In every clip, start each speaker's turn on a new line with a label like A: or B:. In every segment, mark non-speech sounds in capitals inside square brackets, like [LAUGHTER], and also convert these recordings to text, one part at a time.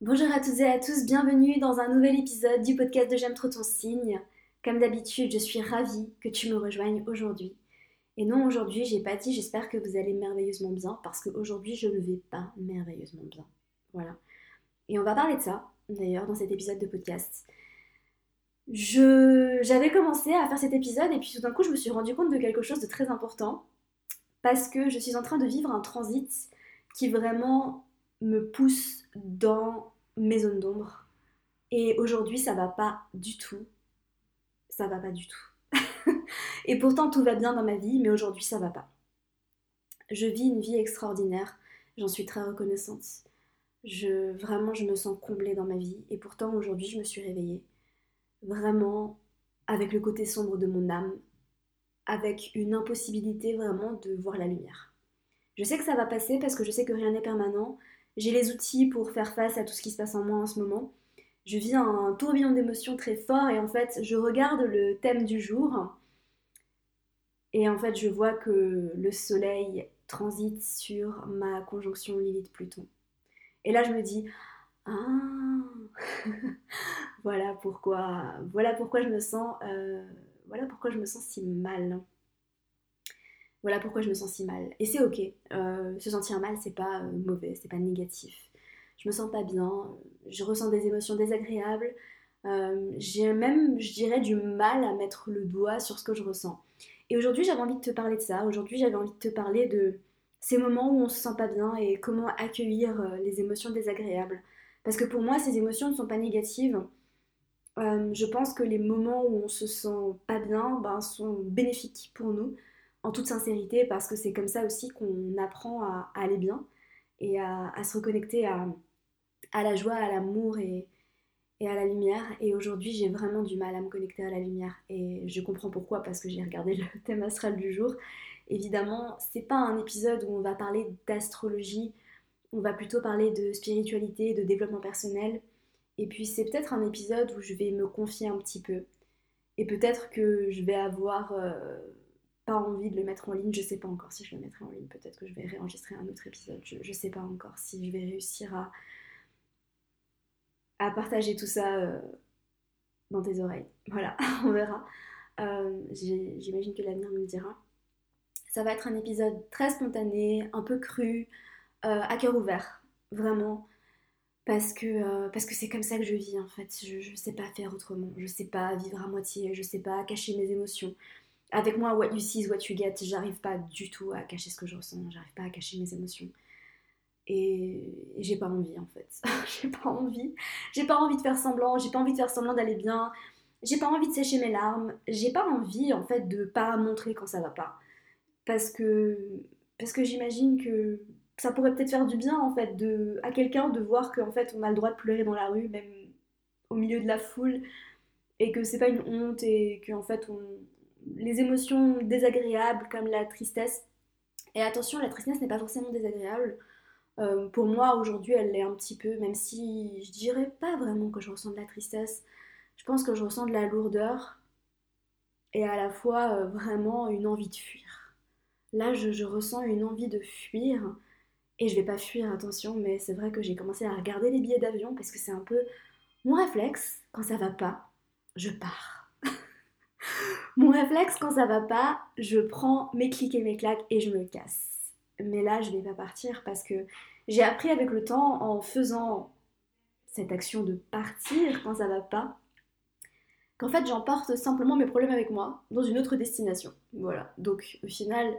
A: Bonjour à toutes et à tous, bienvenue dans un nouvel épisode du podcast de J'aime trop ton signe. Comme d'habitude, je suis ravie que tu me rejoignes aujourd'hui. Et non, aujourd'hui, j'ai pas dit j'espère que vous allez merveilleusement bien parce qu'aujourd'hui, je ne vais pas merveilleusement bien. Voilà. Et on va parler de ça, d'ailleurs, dans cet épisode de podcast. Je, j'avais commencé à faire cet épisode et puis tout d'un coup, je me suis rendu compte de quelque chose de très important parce que je suis en train de vivre un transit qui vraiment me pousse dans mes zones d'ombre. Et aujourd'hui, ça va pas du tout. Ça va pas du tout. [LAUGHS] et pourtant, tout va bien dans ma vie, mais aujourd'hui, ça va pas. Je vis une vie extraordinaire. J'en suis très reconnaissante. Vraiment, je me sens comblée dans ma vie. Et pourtant, aujourd'hui, je me suis réveillée. Vraiment, avec le côté sombre de mon âme. Avec une impossibilité vraiment de voir la lumière. Je sais que ça va passer parce que je sais que rien n'est permanent j'ai les outils pour faire face à tout ce qui se passe en moi en ce moment. Je vis un tourbillon d'émotions très fort et en fait, je regarde le thème du jour et en fait, je vois que le soleil transite sur ma conjonction Lilith-Pluton. Et là, je me dis, ah, [LAUGHS] voilà pourquoi, voilà pourquoi je me sens, euh, voilà pourquoi je me sens si mal. Voilà pourquoi je me sens si mal. Et c'est ok. Euh, se sentir mal, c'est pas euh, mauvais, c'est pas négatif. Je me sens pas bien, je ressens des émotions désagréables. Euh, j'ai même, je dirais, du mal à mettre le doigt sur ce que je ressens. Et aujourd'hui, j'avais envie de te parler de ça. Aujourd'hui, j'avais envie de te parler de ces moments où on se sent pas bien et comment accueillir les émotions désagréables. Parce que pour moi, ces émotions ne sont pas négatives. je pense que les moments où on se sent pas bien ben, sont bénéfiques pour nous en toute sincérité parce que c'est comme ça aussi qu'on apprend à, aller bien et à, se reconnecter à, la joie, à l'amour et, à la lumière. Et aujourd'hui, j'ai vraiment du mal à me connecter à la lumière. Et je comprends pourquoi, parce que j'ai regardé le [LAUGHS] thème astral du jour. Évidemment, c'est pas un épisode où on va parler d'astrologie, on va plutôt parler de spiritualité, de développement personnel. Et puis c'est peut-être un épisode où je vais me confier un petit peu. Et peut-être que je vais avoir euh, pas envie de le mettre en ligne. Je sais pas encore si je le mettrai en ligne. Peut-être que je vais réenregistrer un autre épisode. Je, sais pas encore si je vais réussir à, à partager tout ça euh, dans tes oreilles. Voilà, [LAUGHS] on verra. Euh, j'imagine que l'avenir me le dira. Ça va être un épisode très spontané, un peu cru, euh, à cœur ouvert, vraiment. Parce que parce c'est comme ça que je vis en fait. Je, je sais pas faire autrement. Je sais pas vivre à moitié. Je sais pas cacher mes émotions avec moi, what you see is what you get. J'arrive pas du tout à cacher ce que je ressens, j'arrive pas à cacher mes émotions. Et, j'ai pas envie en fait. [LAUGHS] j'ai pas envie. J'ai pas envie de faire semblant, j'ai pas envie de faire semblant d'aller bien. J'ai pas envie de sécher mes larmes. J'ai pas envie en fait de pas montrer quand ça va pas. Parce que, parce que j'imagine que ça pourrait peut-être faire du bien en fait de, à quelqu'un de voir qu'en fait on a le droit de pleurer dans la rue, même au milieu de la foule, et que c'est pas une honte et qu'en fait on, les émotions désagréables comme la tristesse. Et attention, la tristesse n'est pas forcément désagréable. Euh, pour moi, aujourd'hui, elle l'est un petit peu, même si je dirais pas vraiment que je ressens de la tristesse. Je pense que je ressens de la lourdeur et à la fois euh, vraiment une envie de fuir. Là, je, ressens une envie de fuir. Et je vais pas fuir, attention, mais c'est vrai que j'ai commencé à regarder les billets d'avion parce que c'est un peu mon réflexe. Quand ça va pas, je pars. Mon réflexe, quand ça va pas, je prends mes clics et mes claques et je me casse. Mais là, je vais pas partir parce que j'ai appris avec le temps, en faisant cette action de partir quand ça va pas, qu'en fait, j'emporte simplement mes problèmes avec moi dans une autre destination. Voilà. Donc, au final,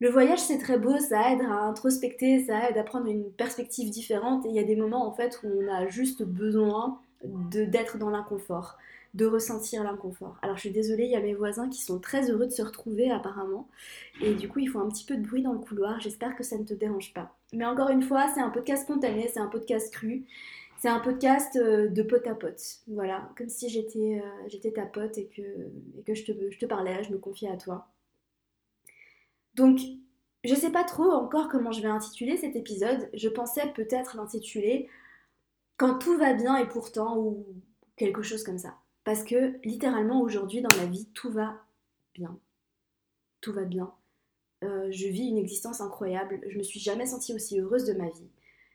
A: le voyage, c'est très beau, ça aide à introspecter, ça aide à prendre une perspective différente. Et il y a des moments, en fait, où on a juste besoin d'être dans l'inconfort de ressentir l'inconfort. Alors je suis désolée, il y a mes voisins qui sont très heureux de se retrouver apparemment. Et du coup, ils font un petit peu de bruit dans le couloir. J'espère que ça ne te dérange pas. Mais encore une fois, c'est un podcast spontané, c'est un podcast cru. C'est un podcast euh, de pote à pote. Voilà, comme si j'étais euh, ta pote et que, je, te, je te parlais, je me confiais à toi. Donc, je sais pas trop encore comment je vais intituler cet épisode. Je pensais peut-être l'intituler Quand tout va bien et pourtant, ou quelque chose comme ça. Parce que littéralement aujourd'hui dans ma vie, tout va bien. Tout va bien. Euh, je vis une existence incroyable. Je me suis jamais sentie aussi heureuse de ma vie.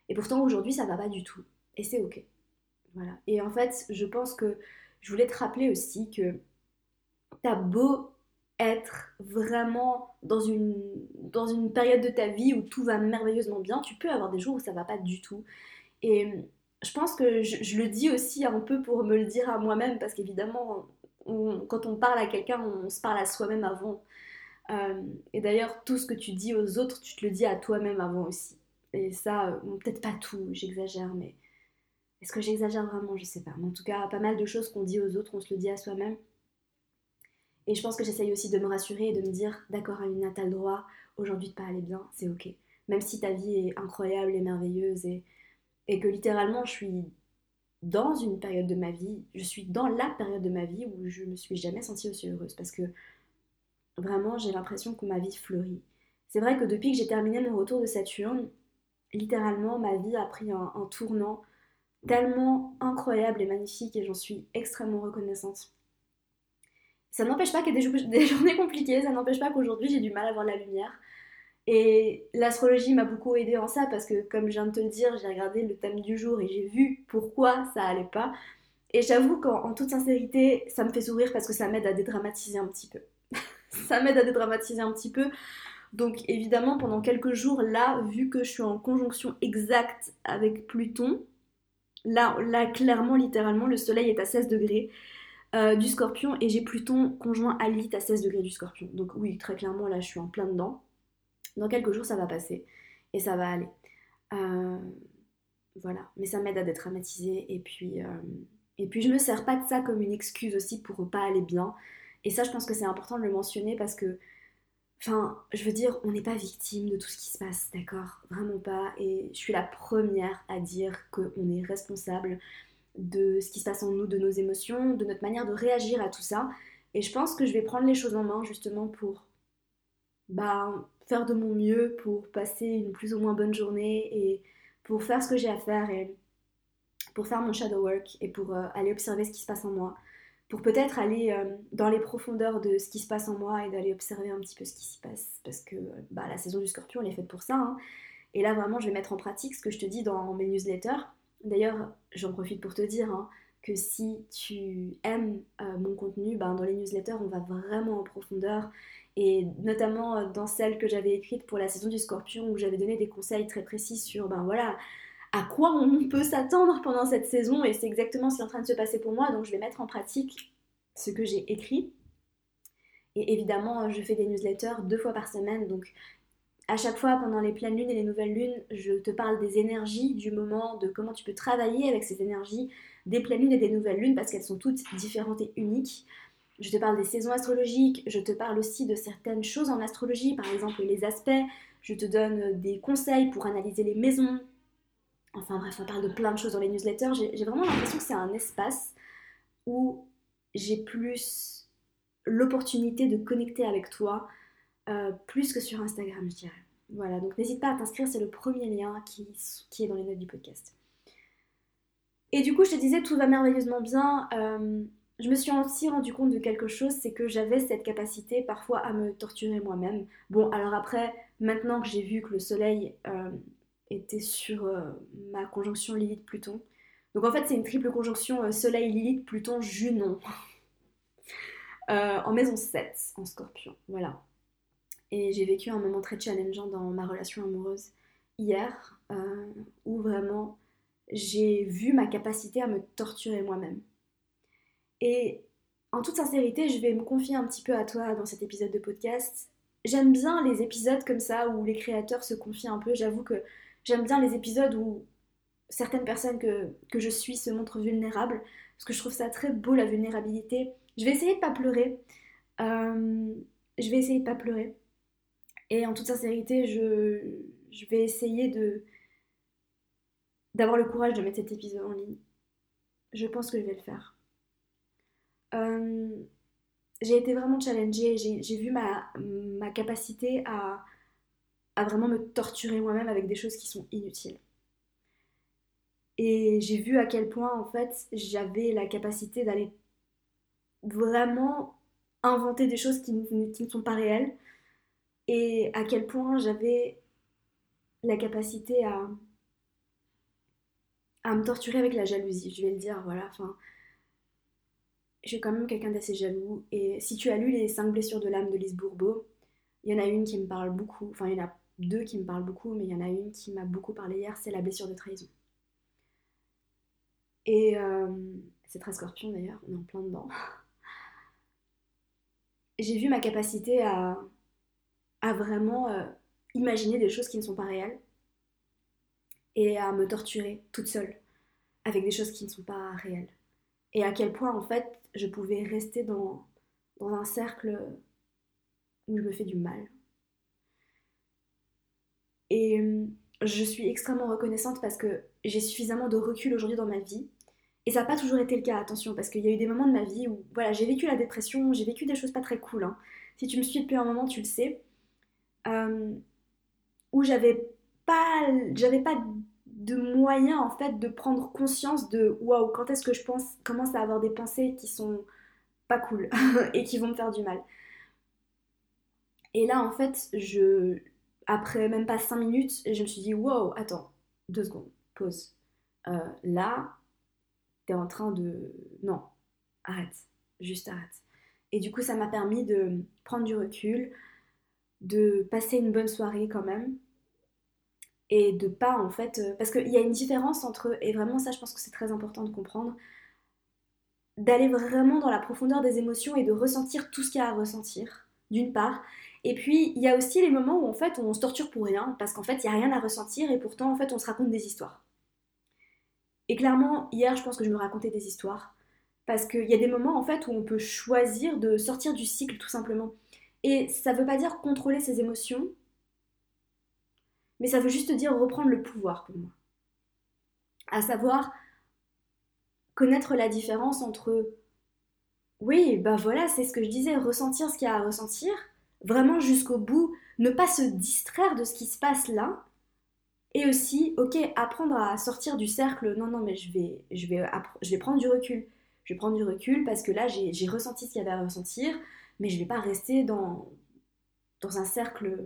A: Et pourtant aujourd'hui ça va pas du tout. Et c'est ok. Voilà. Et en fait, je pense que je voulais te rappeler aussi que t'as beau être vraiment dans une, dans une période de ta vie où tout va merveilleusement bien, tu peux avoir des jours où ça va pas du tout. Et je pense que je, le dis aussi un peu pour me le dire à moi-même, parce qu'évidemment, quand on parle à quelqu'un, on se parle à soi-même avant. Euh, et d'ailleurs, tout ce que tu dis aux autres, tu te le dis à toi-même avant aussi. Et ça, euh, peut-être pas tout, j'exagère, mais est-ce que j'exagère vraiment? Je sais pas. Mais en tout cas, pas mal de choses qu'on dit aux autres, on se le dit à soi-même. Et je pense que j'essaye aussi de me rassurer et de me dire, d'accord, Amina, t'as le droit aujourd'hui de pas aller bien, c'est ok. Même si ta vie est incroyable et merveilleuse et, et que littéralement je suis dans une période de ma vie, je suis dans la période de ma vie où je me suis jamais sentie aussi heureuse parce que vraiment j'ai l'impression que ma vie fleurit. C'est vrai que depuis que j'ai terminé mon retour de Saturne, littéralement ma vie a pris un tournant tellement incroyable et magnifique et j'en suis extrêmement reconnaissante. Ça n'empêche pas qu'il y ait des, [LAUGHS] journées compliquées, ça n'empêche pas qu'aujourd'hui j'ai du mal à voir la lumière. Et l'astrologie m'a beaucoup aidé en ça parce que, comme je viens de te le dire, j'ai regardé le thème du jour et j'ai vu pourquoi ça allait pas. Et j'avoue qu'en toute sincérité, ça me fait sourire parce que ça m'aide à dédramatiser un petit peu. [LAUGHS] ça m'aide à dédramatiser un petit peu. Donc évidemment, pendant quelques jours, là, vu que je suis en conjonction exacte avec Pluton, là, là clairement, littéralement, le Soleil est à 16 degrés. Euh, du scorpion et j'ai Pluton conjoint à Lilith à 16 degrés du scorpion. Donc oui, très clairement, là, je suis en plein dedans. Dans quelques jours, ça va passer et ça va aller. Euh, voilà, mais ça m'aide à détraumatiser et puis, euh, et puis je me sers pas de ça comme une excuse aussi pour pas aller bien. Et ça, je pense que c'est important de le mentionner parce que, enfin, je veux dire, on n'est pas victime de tout ce qui se passe, d'accord? Vraiment pas. Et je suis la première à dire qu'on est responsable de ce qui se passe en nous, de nos émotions, de notre manière de réagir à tout ça. Et je pense que je vais prendre les choses en main justement pour bah, faire de mon mieux, pour passer une plus ou moins bonne journée et pour faire ce que j'ai à faire et pour faire mon shadow work et pour euh, aller observer ce qui se passe en moi. Pour peut-être aller euh, dans les profondeurs de ce qui se passe en moi et d'aller observer un petit peu ce qui s'y passe. Parce que bah, la saison du scorpion, elle est faite pour ça. Hein. Et là, vraiment, je vais mettre en pratique ce que je te dis dans mes newsletters. D'ailleurs, j'en profite pour te dire hein, que si tu aimes euh, mon contenu, ben, dans les newsletters, on va vraiment en profondeur. Et notamment euh, dans celle que j'avais écrite pour la saison du scorpion, où j'avais donné des conseils très précis sur, ben voilà, à quoi on peut s'attendre pendant cette saison. Et c'est exactement ce qui est en train de se passer pour moi. Donc je vais mettre en pratique ce que j'ai écrit. Et évidemment, je fais des newsletters deux fois par semaine. Donc à chaque fois, pendant les pleines lunes et les nouvelles lunes, je te parle des énergies du moment, de comment tu peux travailler avec ces énergies des pleines lunes et des nouvelles lunes, parce qu'elles sont toutes différentes et uniques. Je te parle des saisons astrologiques, je te parle aussi de certaines choses en astrologie, par exemple les aspects, je te donne des conseils pour analyser les maisons. Enfin bref, on parle de plein de choses dans les newsletters. J'ai vraiment l'impression que c'est un espace où j'ai plus l'opportunité de connecter avec toi, euh, plus que sur Instagram, je dirais. Voilà, donc n'hésite pas à t'inscrire, c'est le premier lien qui, qui, est dans les notes du podcast. Et du coup, je te disais, tout va merveilleusement bien. Euh, je me suis aussi rendu compte de quelque chose, c'est que j'avais cette capacité parfois à me torturer moi-même. Bon, alors après, maintenant que j'ai vu que le soleil euh, était sur ma conjonction Lilith-Pluton, donc en fait, c'est une triple conjonction Soleil-Lilith-Pluton-Junon. [LAUGHS] en maison 7, en scorpion. Voilà. Et j'ai vécu un moment très challengeant dans ma relation amoureuse hier, euh, où vraiment j'ai vu ma capacité à me torturer moi-même. Et en toute sincérité, je vais me confier un petit peu à toi dans cet épisode de podcast. J'aime bien les épisodes comme ça où les créateurs se confient un peu. J'avoue que j'aime bien les épisodes où certaines personnes que, que, je suis se montrent vulnérables, parce que je trouve ça très beau la vulnérabilité. Je vais essayer de pas pleurer. Euh, je vais essayer de pas pleurer. Et en toute sincérité, je, vais essayer d'avoir le courage de mettre cet épisode en ligne. Je pense que je vais le faire. Euh, j'ai été vraiment challengée, j'ai vu ma, capacité à, vraiment me torturer moi-même avec des choses qui sont inutiles. Et j'ai vu à quel point en fait j'avais la capacité d'aller vraiment inventer des choses qui, ne sont pas réelles, et à quel point j'avais la capacité à, me torturer avec la jalousie, je vais le dire, voilà, je suis quand même quelqu'un d'assez jaloux, et si tu as lu les 5 blessures de l'âme de Lise Bourbeau, il y en a une qui me parle beaucoup, enfin il y en a deux qui me parlent beaucoup, mais il y en a une qui m'a beaucoup parlé hier, c'est la blessure de trahison. Et euh, c'est très scorpion d'ailleurs, on est en plein dedans. [LAUGHS] J'ai vu ma capacité à, vraiment euh, imaginer des choses qui ne sont pas réelles et à me torturer toute seule avec des choses qui ne sont pas réelles. Et à quel point en fait je pouvais rester dans, un cercle où je me fais du mal. Et euh, je suis extrêmement reconnaissante parce que j'ai suffisamment de recul aujourd'hui dans ma vie. Et ça n'a pas toujours été le cas, attention, parce qu'il y a eu des moments de ma vie où voilà, j'ai vécu la dépression, j'ai vécu des choses pas très cool. Hein. Si tu me suis depuis un moment, tu le sais. Euh, où j'avais pas, j'avais pas de moyens en fait de prendre conscience de waouh, quand est-ce que je pense, commence à avoir des pensées qui sont pas cool [LAUGHS] et qui vont me faire du mal. Et là, en fait, je, après même pas 5 minutes, je me suis dit, wow, attends, deux secondes, pause. Euh, là, t'es en train de... Non, arrête, juste arrête. Et du coup, ça m'a permis de prendre du recul, de passer une bonne soirée quand même, et de pas en fait... Euh, parce qu'il y a une différence entre, et vraiment ça je pense que c'est très important de comprendre, d'aller vraiment dans la profondeur des émotions et de ressentir tout ce qu'il y a à ressentir, d'une part, et puis, il y a aussi les moments où en fait on se torture pour rien, parce qu'en fait il n'y a rien à ressentir et pourtant en fait on se raconte des histoires. Et clairement, hier je pense que je me racontais des histoires, parce qu'il y a des moments en fait où on peut choisir de sortir du cycle tout simplement. Et ça ne veut pas dire contrôler ses émotions, mais ça veut juste dire reprendre le pouvoir pour moi. À savoir connaître la différence entre oui, bah voilà, c'est ce que je disais, ressentir ce qu'il y a à ressentir, vraiment jusqu'au bout, ne pas se distraire de ce qui se passe là. Et aussi, ok, apprendre à sortir du cercle, non, non, mais je vais, je vais, je vais prendre du recul. Je vais prendre du recul parce que là, j'ai ressenti ce qu'il y avait à ressentir, mais je ne vais pas rester dans, dans un cercle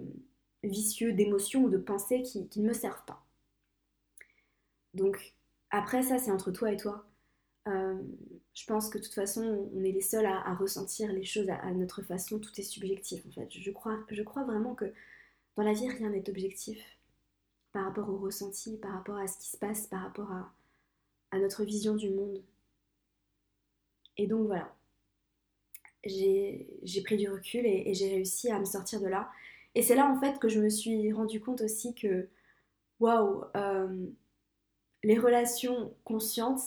A: vicieux d'émotions ou de pensées qui, ne me servent pas. Donc, après, ça, c'est entre toi et toi. Euh, je pense que de toute façon, on est les seuls à, ressentir les choses à, notre façon. Tout est subjectif en fait. Je crois, je crois vraiment que dans la vie, rien n'est objectif par rapport au ressenti, par rapport à ce qui se passe, par rapport à, notre vision du monde. Et donc voilà, j'ai pris du recul et, j'ai réussi à me sortir de là. Et c'est là en fait que je me suis rendu compte aussi que, waouh, euh, les relations conscientes,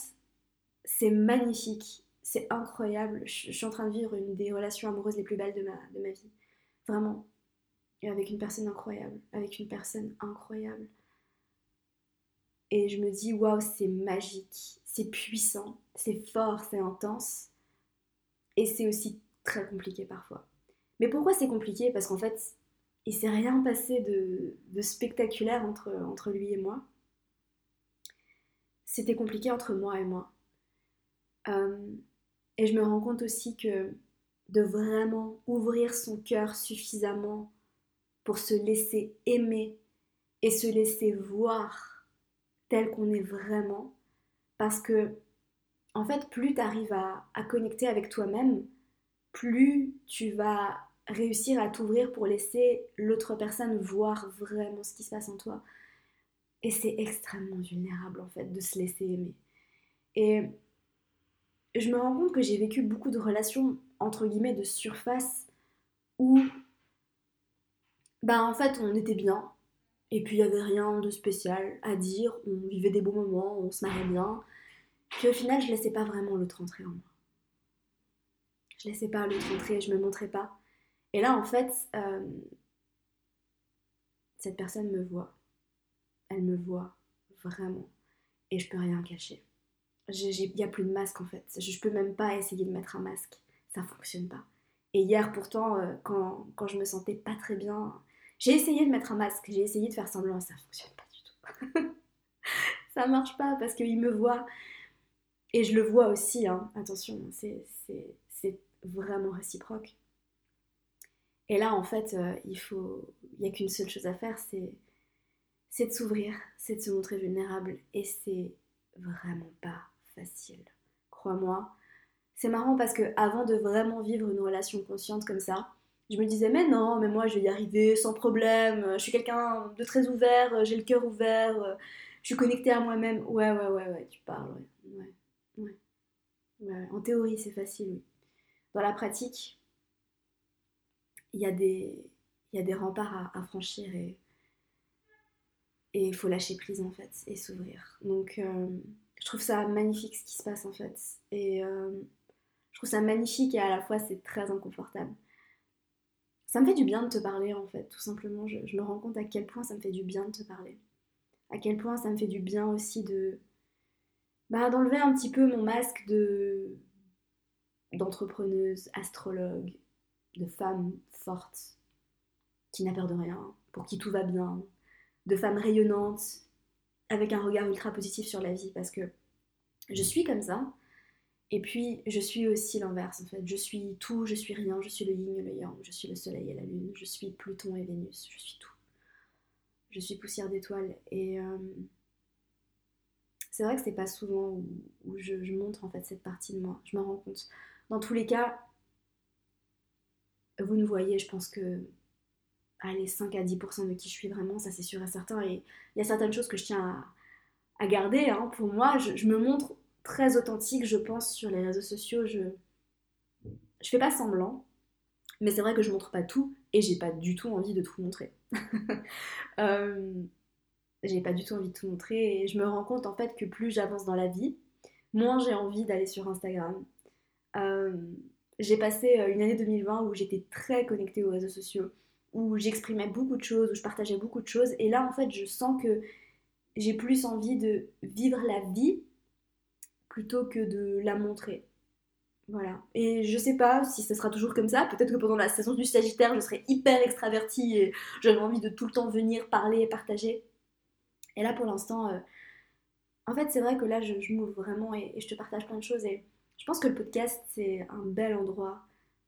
A: c'est magnifique, c'est incroyable. Je, suis en train de vivre une des relations amoureuses les plus belles de ma, de ma vie. Vraiment. Et avec une personne incroyable. Avec une personne incroyable. Et je me dis, waouh, c'est magique, c'est puissant, c'est fort, c'est intense. Et c'est aussi très compliqué parfois. Mais pourquoi c'est compliqué? Parce qu'en fait, il s'est rien passé de, spectaculaire entre, lui et moi. C'était compliqué entre moi et moi. Euh, et je me rends compte aussi que de vraiment ouvrir son cœur suffisamment pour se laisser aimer et se laisser voir tel qu'on est vraiment. Parce que, en fait, plus tu arrives à, connecter avec toi-même, plus tu vas réussir à t'ouvrir pour laisser l'autre personne voir vraiment ce qui se passe en toi. Et c'est extrêmement vulnérable, en fait, de se laisser aimer. Et je me rends compte que j'ai vécu beaucoup de relations entre guillemets de surface où bah en fait on était bien et puis il n'y avait rien de spécial à dire, on vivait des beaux moments, on se marrait bien. Puis au final je laissais pas vraiment l'autre entrer en moi. Je laissais pas l'autre entrer, je me montrais pas. Et là en fait euh, cette personne me voit. Elle me voit vraiment et je peux rien cacher il n'y a plus de masque en fait. Je, ne peux même pas essayer de mettre un masque. Ça fonctionne pas. Et hier pourtant, euh, quand, quand, je me sentais pas très bien, j'ai essayé de mettre un masque, j'ai essayé de faire semblant, ça fonctionne pas du tout. [LAUGHS] ça marche pas parce qu'il me voit. Et je le vois aussi, hein. attention, c'est vraiment réciproque. Et là, en fait, euh, il faut, a qu'une seule chose à faire, c'est de s'ouvrir, c'est de se montrer vulnérable. Et c'est vraiment pas facile. Crois-moi. C'est marrant parce que avant de vraiment vivre une relation consciente comme ça, je me disais mais non, mais moi je vais y arriver sans problème, je suis quelqu'un de très ouvert, j'ai le cœur ouvert, je suis connectée à moi-même. Ouais, ouais, ouais, ouais, tu parles, ouais. Ouais, ouais. En théorie, c'est facile. Dans la pratique, il y, a des, y a des remparts à, franchir et il faut lâcher prise en fait et s'ouvrir. Donc euh, je trouve ça magnifique ce qui se passe en fait. Et euh, je trouve ça magnifique et à la fois c'est très inconfortable. Ça me fait du bien de te parler en fait, tout simplement. Je, je, me rends compte à quel point ça me fait du bien de te parler. À quel point ça me fait du bien aussi de bah, d'enlever un petit peu mon masque de d'entrepreneuse, astrologue, de femme forte, qui n'a peur de rien, pour qui tout va bien, de femme rayonnante, avec un regard ultra positif sur la vie, parce que je suis comme ça, et puis je suis aussi l'inverse en fait. Je suis tout, je suis rien, je suis le yin et le yang, je suis le soleil et la lune, je suis Pluton et Vénus, je suis tout. Je suis poussière d'étoiles et euh, c'est vrai que c'est pas souvent où, je, montre en fait cette partie de moi. Je m'en rends compte. Dans tous les cas, vous nous voyez, je pense que allez, 5 à 10% de qui je suis vraiment, ça c'est sûr et certain. Et il y a certaines choses que je tiens à, garder. Hein. Pour moi, je, me montre très authentique, je pense, sur les réseaux sociaux. Je, je fais pas semblant, mais c'est vrai que je montre pas tout et j'ai pas du tout envie de tout montrer. [LAUGHS] euh, j'ai pas du tout envie de tout montrer et je me rends compte en fait que plus j'avance dans la vie, moins j'ai envie d'aller sur Instagram. Euh, j'ai passé euh, une année 2020 où j'étais très connectée aux réseaux sociaux, où j'exprimais beaucoup de choses, où je partageais beaucoup de choses et là en fait je sens que j'ai plus envie de vivre la vie plutôt que de la montrer. Voilà. Et je sais pas si ce sera toujours comme ça. Peut-être que pendant la saison du Sagittaire, je serai hyper extravertie et j'aurai envie de tout le temps venir parler et partager. Et là, pour l'instant, euh, en fait, c'est vrai que là, je, m'ouvre vraiment et, je te partage plein de choses. Je pense que le podcast, c'est un bel endroit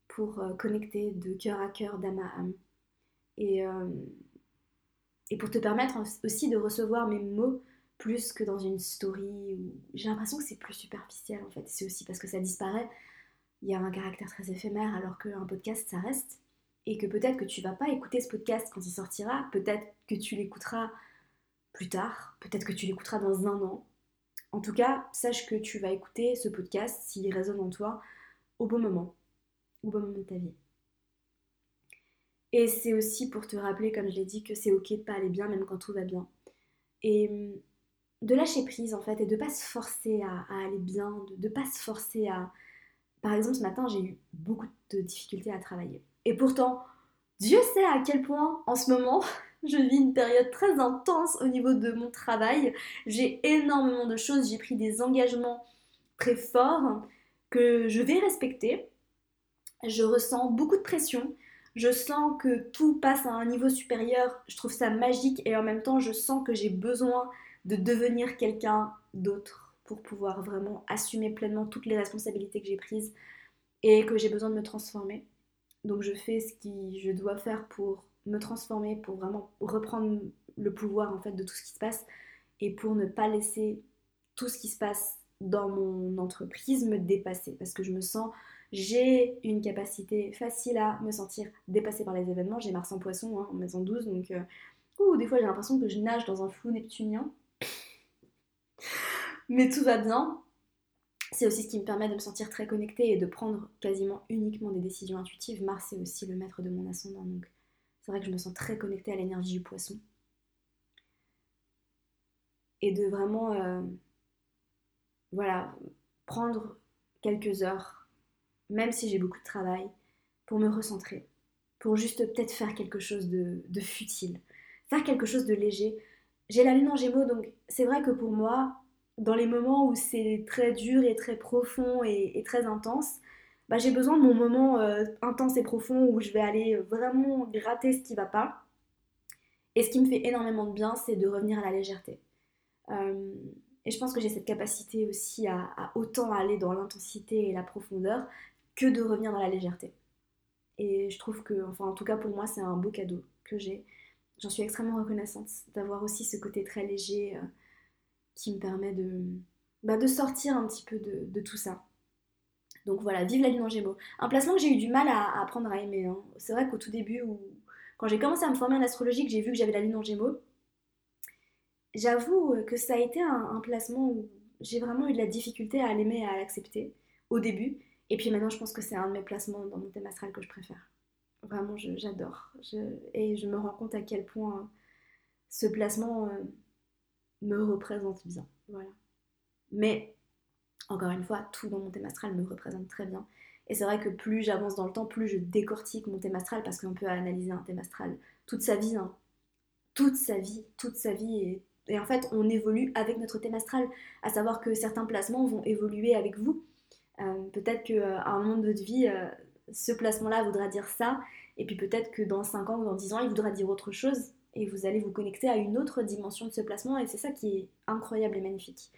A: pour euh, connecter de cœur à cœur, d'âme à âme. Et, euh, et pour te permettre aussi de recevoir mes mots plus que dans une story. J'ai l'impression que c'est plus superficiel, en fait. C'est aussi parce que ça disparaît. Il y a un caractère très éphémère, alors qu'un podcast, ça reste. Et que peut-être que tu vas pas écouter ce podcast quand il sortira. Peut-être que tu l'écouteras plus tard, peut-être que tu l'écouteras dans un an. En tout cas, sache que tu vas écouter ce podcast s'il résonne en toi au bon moment, au bon moment de ta vie. Et c'est aussi pour te rappeler, comme je l'ai dit, que c'est ok de pas aller bien même quand tout va bien. Et hum, de lâcher prise en fait et de pas se forcer à, aller bien, de, ne pas se forcer à... Par exemple, ce matin, j'ai eu beaucoup de difficultés à travailler. Et pourtant, Dieu sait à quel point en ce moment [LAUGHS] je vis une période très intense au niveau de mon travail. J'ai énormément de choses, j'ai pris des engagements très forts que je vais respecter. Je ressens beaucoup de pression. Je sens que tout passe à un niveau supérieur. Je trouve ça magique et en même temps, je sens que j'ai besoin de devenir quelqu'un d'autre pour pouvoir vraiment assumer pleinement toutes les responsabilités que j'ai prises et que j'ai besoin de me transformer. Donc je fais ce que je dois faire pour me transformer, pour vraiment reprendre le pouvoir en fait de tout ce qui se passe et pour ne pas laisser tout ce qui se passe dans mon entreprise me dépasser parce que je me sens j'ai une capacité facile à me sentir dépassée par les événements. J'ai Mars en poisson hein, en maison 12, donc euh, des fois j'ai l'impression que je nage dans un flou neptunien. [LAUGHS] Mais tout va bien. C'est aussi ce qui me permet de me sentir très connectée et de prendre quasiment uniquement des décisions intuitives. Mars est aussi le maître de mon ascendant, donc c'est vrai que je me sens très connectée à l'énergie du poisson. Et de vraiment, euh, voilà, prendre quelques heures, même si j'ai beaucoup de travail, pour me recentrer, pour juste peut-être faire quelque chose de, futile, faire quelque chose de léger. J'ai la lune en gémeaux, donc c'est vrai que pour moi, dans les moments où c'est très dur et très profond et très intense, bah, j'ai besoin de mon moment euh, intense et profond où je vais aller vraiment gratter ce qui va pas. Et ce qui me fait énormément de bien, c'est de revenir à la légèreté. Euh, et je pense que j'ai cette capacité aussi à, autant aller dans l'intensité et la profondeur que de revenir dans la légèreté. Et je trouve que, enfin en tout cas pour moi, c'est un beau cadeau que j'ai. J'en suis extrêmement reconnaissante d'avoir aussi ce côté très léger euh, qui me permet bah, de sortir un petit peu de, tout ça. Donc voilà, vive la lune en gémeaux. Un placement que j'ai eu du mal à, apprendre à aimer. Hein. C'est vrai qu'au tout début, quand j'ai commencé à me former en astrologie, que j'ai vu que j'avais la lune en gémeaux, j'avoue que ça a été un, placement où j'ai vraiment eu de la difficulté à l'aimer et à l'accepter au début. Et puis maintenant, je pense que c'est un de mes placements dans mon thème astral que je préfère. Vraiment, j'adore. et je me rends compte à quel point ce placement euh, me représente bien. Voilà. Mais, encore une fois, tout dans mon thème astral me représente très bien. Et c'est vrai que plus j'avance dans le temps, plus je décortique mon thème astral parce qu'on peut analyser un thème astral toute sa vie. Hein. Toute sa vie, toute sa vie. Et, en fait, on évolue avec notre thème astral. À savoir que certains placements vont évoluer avec vous. Euh, peut-être qu'à euh, un moment de votre vie, euh, ce placement-là voudra dire ça. Et puis peut-être que dans 5 ans ou dans 10 ans, il voudra dire autre chose. Et vous allez vous connecter à une autre dimension de ce placement. Et c'est ça qui est incroyable et magnifique.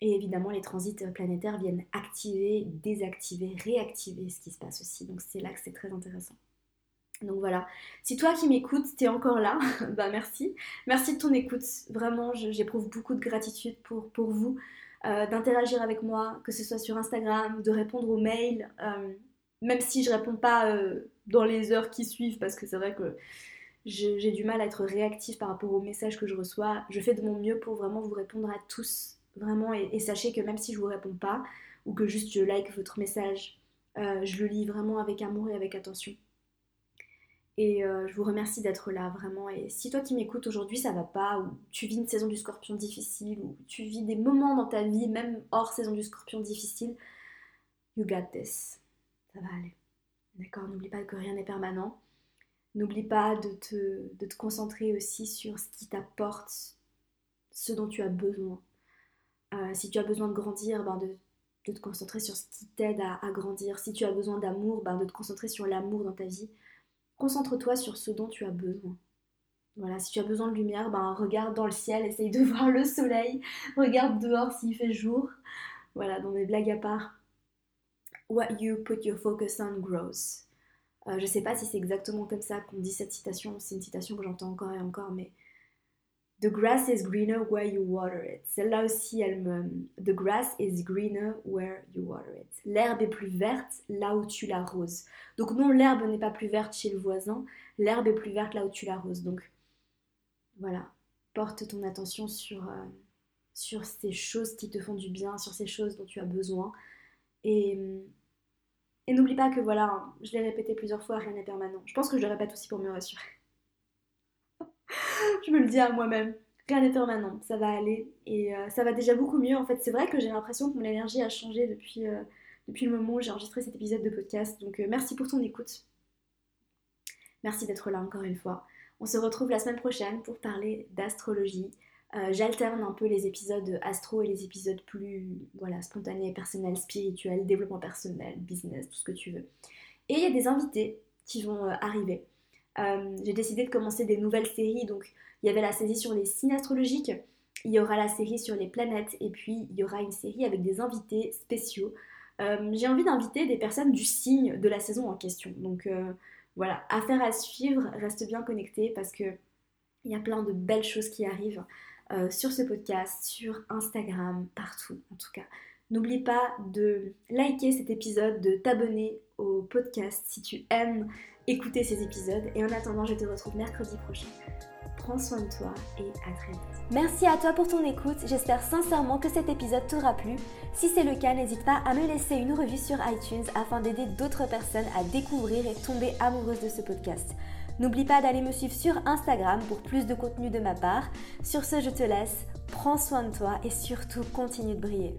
A: Et évidemment, les transits planétaires viennent activer, désactiver, réactiver ce qui se passe aussi. Donc c'est là que c'est très intéressant. Donc voilà, si toi qui m'écoutes, t'es encore là, [LAUGHS] bah merci. Merci de ton écoute. Vraiment, j'éprouve beaucoup de gratitude pour, vous, euh, d'interagir avec moi, que ce soit sur Instagram, de répondre aux mails, euh, même si je réponds pas euh, dans les heures qui suivent, parce que c'est vrai que j'ai du mal à être réactif par rapport aux messages que je reçois. Je fais de mon mieux pour vraiment vous répondre à tous Vraiment, et, sachez que même si je vous réponds pas, ou que juste je like votre message, euh, je le lis vraiment avec amour et avec attention. Et euh, je vous remercie d'être là, vraiment. Et si toi qui m'écoutes aujourd'hui, ça va pas, ou tu vis une saison du scorpion difficile, ou tu vis des moments dans ta vie, même hors saison du scorpion difficile, you got this. Ça va aller. D'accord? N'oublie pas que rien n'est permanent. N'oublie pas de te, de te concentrer aussi sur ce qui t'apporte ce dont tu as besoin. Euh, si tu as besoin de grandir, ben de, te concentrer sur ce qui t'aide à, grandir. Si tu as besoin d'amour, ben de te concentrer sur l'amour dans ta vie. Concentre-toi sur ce dont tu as besoin. Voilà, si tu as besoin de lumière, ben regarde dans le ciel, essaye de [LAUGHS] voir le soleil, regarde dehors s'il fait jour. Voilà, dans mes blagues à part. What you put your focus on grows. Euh, je sais pas si c'est exactement comme ça qu'on dit cette citation, c'est une citation que j'entends encore et encore, mais The grass is greener where you water it. Celle-là aussi, elle me. The grass is greener where you water it. L'herbe est plus verte là où tu l'arroses. Donc, non, l'herbe n'est pas plus verte chez le voisin. L'herbe est plus verte là où tu l'arroses. Donc, voilà. Porte ton attention sur, euh, sur ces choses qui te font du bien, sur ces choses dont tu as besoin. Et, et n'oublie pas que, voilà, je l'ai répété plusieurs fois, rien n'est permanent. Je pense que je le répète aussi pour me rassurer [LAUGHS] je me le dis à moi-même. Rien n'est permanent, ça va aller et euh, ça va déjà beaucoup mieux. En fait, c'est vrai que j'ai l'impression que mon énergie a changé depuis, euh, depuis le moment où j'ai enregistré cet épisode de podcast. Donc, euh, merci pour ton écoute. Merci d'être là encore une fois. On se retrouve la semaine prochaine pour parler d'astrologie. J'alterne un peu les épisodes astro et les épisodes plus voilà, spontanés, personnels, spirituels, développement personnel, business, tout ce que tu veux. Et il y a des invités qui vont arriver. Euh, j'ai décidé de commencer des nouvelles séries. Donc, il y avait la série sur les signes astrologiques, il y aura la série sur les planètes, et puis il y aura une série avec des invités spéciaux. Euh, j'ai envie d'inviter des personnes du signe de la saison en question. Donc euh, voilà, affaire à suivre, reste bien connecté parce que il y a plein de belles choses qui arrivent sur ce podcast, sur Instagram, partout en tout cas. N'oublie pas de liker cet épisode, de t'abonner au podcast si tu aimes écouter ces épisodes. Et en attendant, je te retrouve mercredi prochain. Prends soin de toi et à très vite.
B: Merci à toi pour ton écoute. J'espère sincèrement que cet épisode t'aura plu. Si c'est le cas, n'hésite pas à me laisser une revue sur iTunes afin d'aider d'autres personnes à découvrir et tomber amoureuses de ce podcast. N'oublie pas d'aller me suivre sur Instagram pour plus de contenu de ma part. Sur ce, je te laisse. Prends soin de toi et surtout continue de briller.